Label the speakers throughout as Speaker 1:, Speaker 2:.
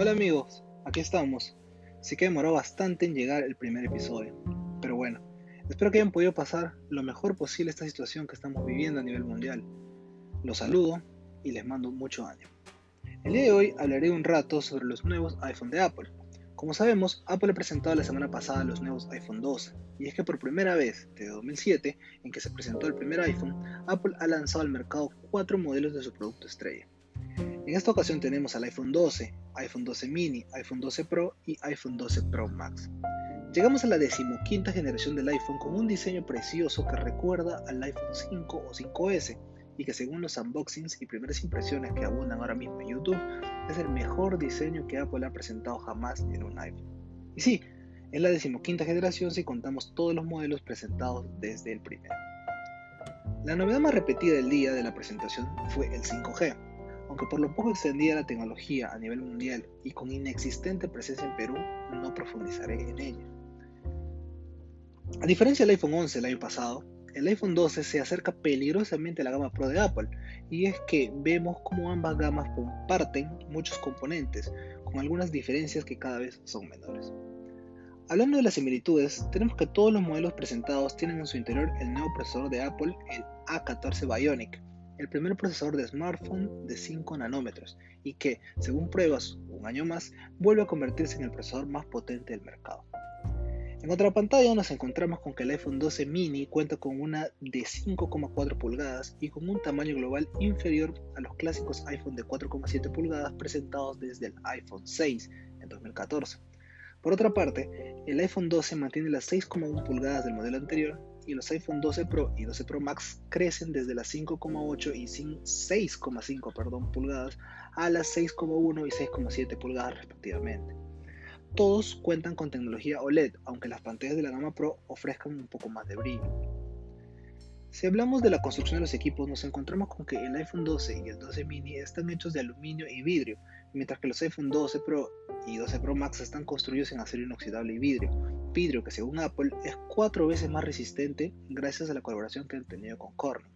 Speaker 1: Hola amigos, aquí estamos. Sí que demoró bastante en llegar el primer episodio, pero bueno, espero que hayan podido pasar lo mejor posible esta situación que estamos viviendo a nivel mundial. Los saludo y les mando mucho ánimo. El día de hoy hablaré un rato sobre los nuevos iPhone de Apple. Como sabemos, Apple ha presentado la semana pasada los nuevos iPhone 12, y es que por primera vez desde 2007, en que se presentó el primer iPhone, Apple ha lanzado al mercado cuatro modelos de su producto estrella. En esta ocasión tenemos al iPhone 12, iPhone 12 mini, iPhone 12 Pro y iPhone 12 Pro Max. Llegamos a la decimoquinta generación del iPhone con un diseño precioso que recuerda al iPhone 5 o 5S y que según los unboxings y primeras impresiones que abundan ahora mismo en YouTube, es el mejor diseño que Apple ha presentado jamás en un iPhone. Y sí, es la decimoquinta generación si contamos todos los modelos presentados desde el primero. La novedad más repetida del día de la presentación fue el 5G, aunque por lo poco extendida la tecnología a nivel mundial y con inexistente presencia en Perú, no profundizaré en ella. A diferencia del iPhone 11 el año pasado, el iPhone 12 se acerca peligrosamente a la gama Pro de Apple, y es que vemos cómo ambas gamas comparten muchos componentes, con algunas diferencias que cada vez son menores. Hablando de las similitudes, tenemos que todos los modelos presentados tienen en su interior el nuevo procesador de Apple, el A14 Bionic, el primer procesador de smartphone de 5 nanómetros y que, según pruebas un año más, vuelve a convertirse en el procesador más potente del mercado. En otra pantalla nos encontramos con que el iPhone 12 mini cuenta con una de 5,4 pulgadas y con un tamaño global inferior a los clásicos iPhone de 4,7 pulgadas presentados desde el iPhone 6 en 2014. Por otra parte, el iPhone 12 mantiene las 6,1 pulgadas del modelo anterior y los iPhone 12 Pro y 12 Pro Max crecen desde las 5,8 y 6,5 pulgadas a las 6,1 y 6,7 pulgadas respectivamente. Todos cuentan con tecnología OLED, aunque las pantallas de la gama Pro ofrezcan un poco más de brillo. Si hablamos de la construcción de los equipos, nos encontramos con que el iPhone 12 y el 12 mini están hechos de aluminio y vidrio, mientras que los iPhone 12 Pro y 12 Pro Max están construidos en acero inoxidable y vidrio, vidrio que según Apple es cuatro veces más resistente gracias a la colaboración que han tenido con Corning.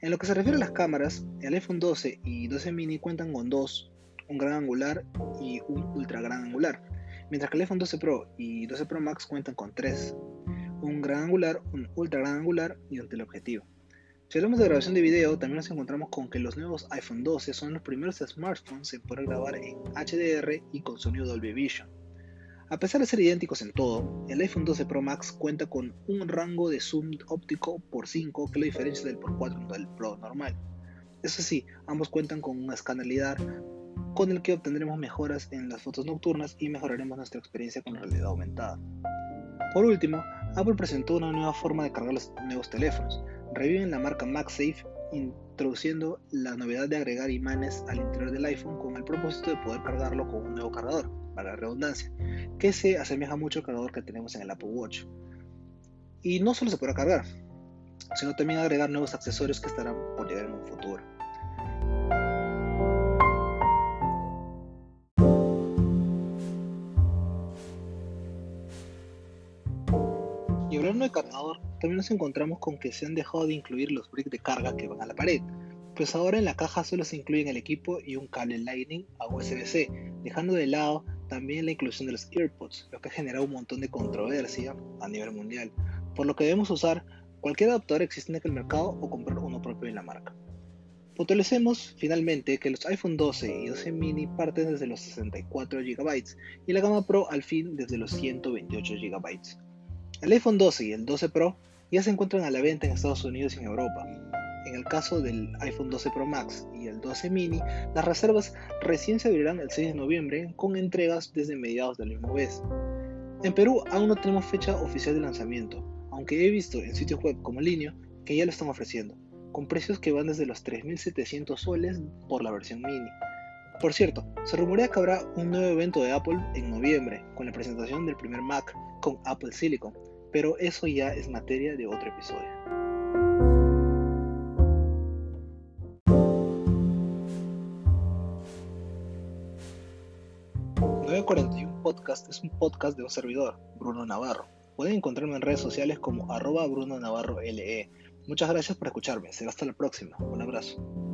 Speaker 1: En lo que se refiere a las cámaras, el iPhone 12 y 12 mini cuentan con dos, un gran angular y un ultra gran angular, mientras que el iPhone 12 Pro y 12 Pro Max cuentan con tres, un gran angular, un ultra gran angular y un teleobjetivo. Si hablamos de grabación de video, también nos encontramos con que los nuevos iPhone 12 son los primeros smartphones en poder grabar en HDR y con sonido Dolby Vision. A pesar de ser idénticos en todo, el iPhone 12 Pro Max cuenta con un rango de zoom óptico por 5 que lo diferencia del por 4 del Pro normal. Eso sí, ambos cuentan con un escáner LIDAR con el que obtendremos mejoras en las fotos nocturnas y mejoraremos nuestra experiencia con realidad aumentada. Por último, Apple presentó una nueva forma de cargar los nuevos teléfonos. Reviven la marca MagSafe introduciendo la novedad de agregar imanes al interior del iPhone con el propósito de poder cargarlo con un nuevo cargador, para la redundancia, que se asemeja mucho al cargador que tenemos en el Apple Watch. Y no solo se podrá cargar, sino también agregar nuevos accesorios que estarán por llegar en un futuro. Y hablando de cargador, también nos encontramos con que se han dejado de incluir los bricks de carga que van a la pared, pues ahora en la caja solo se incluyen el equipo y un cable Lightning a USB-C, dejando de lado también la inclusión de los AirPods, lo que ha generado un montón de controversia a nivel mundial, por lo que debemos usar cualquier adaptador existente en el mercado o comprar uno propio en la marca. Puntualicemos finalmente que los iPhone 12 y 12 mini parten desde los 64 GB y la gama Pro al fin desde los 128 GB. El iPhone 12 y el 12 Pro ya se encuentran a la venta en Estados Unidos y en Europa. En el caso del iPhone 12 Pro Max y el 12 mini, las reservas recién se abrirán el 6 de noviembre con entregas desde mediados del mismo mes. En Perú aún no tenemos fecha oficial de lanzamiento, aunque he visto en sitios web como Linio que ya lo están ofreciendo, con precios que van desde los 3.700 soles por la versión mini. Por cierto, se rumorea que habrá un nuevo evento de Apple en noviembre, con la presentación del primer Mac con Apple Silicon, pero eso ya es materia de otro episodio. ...941 Podcast es un podcast de un servidor, Bruno Navarro. Pueden encontrarme en redes sociales como arroba Bruno Navarro LE. Muchas gracias por escucharme. Será hasta la próxima. Un abrazo.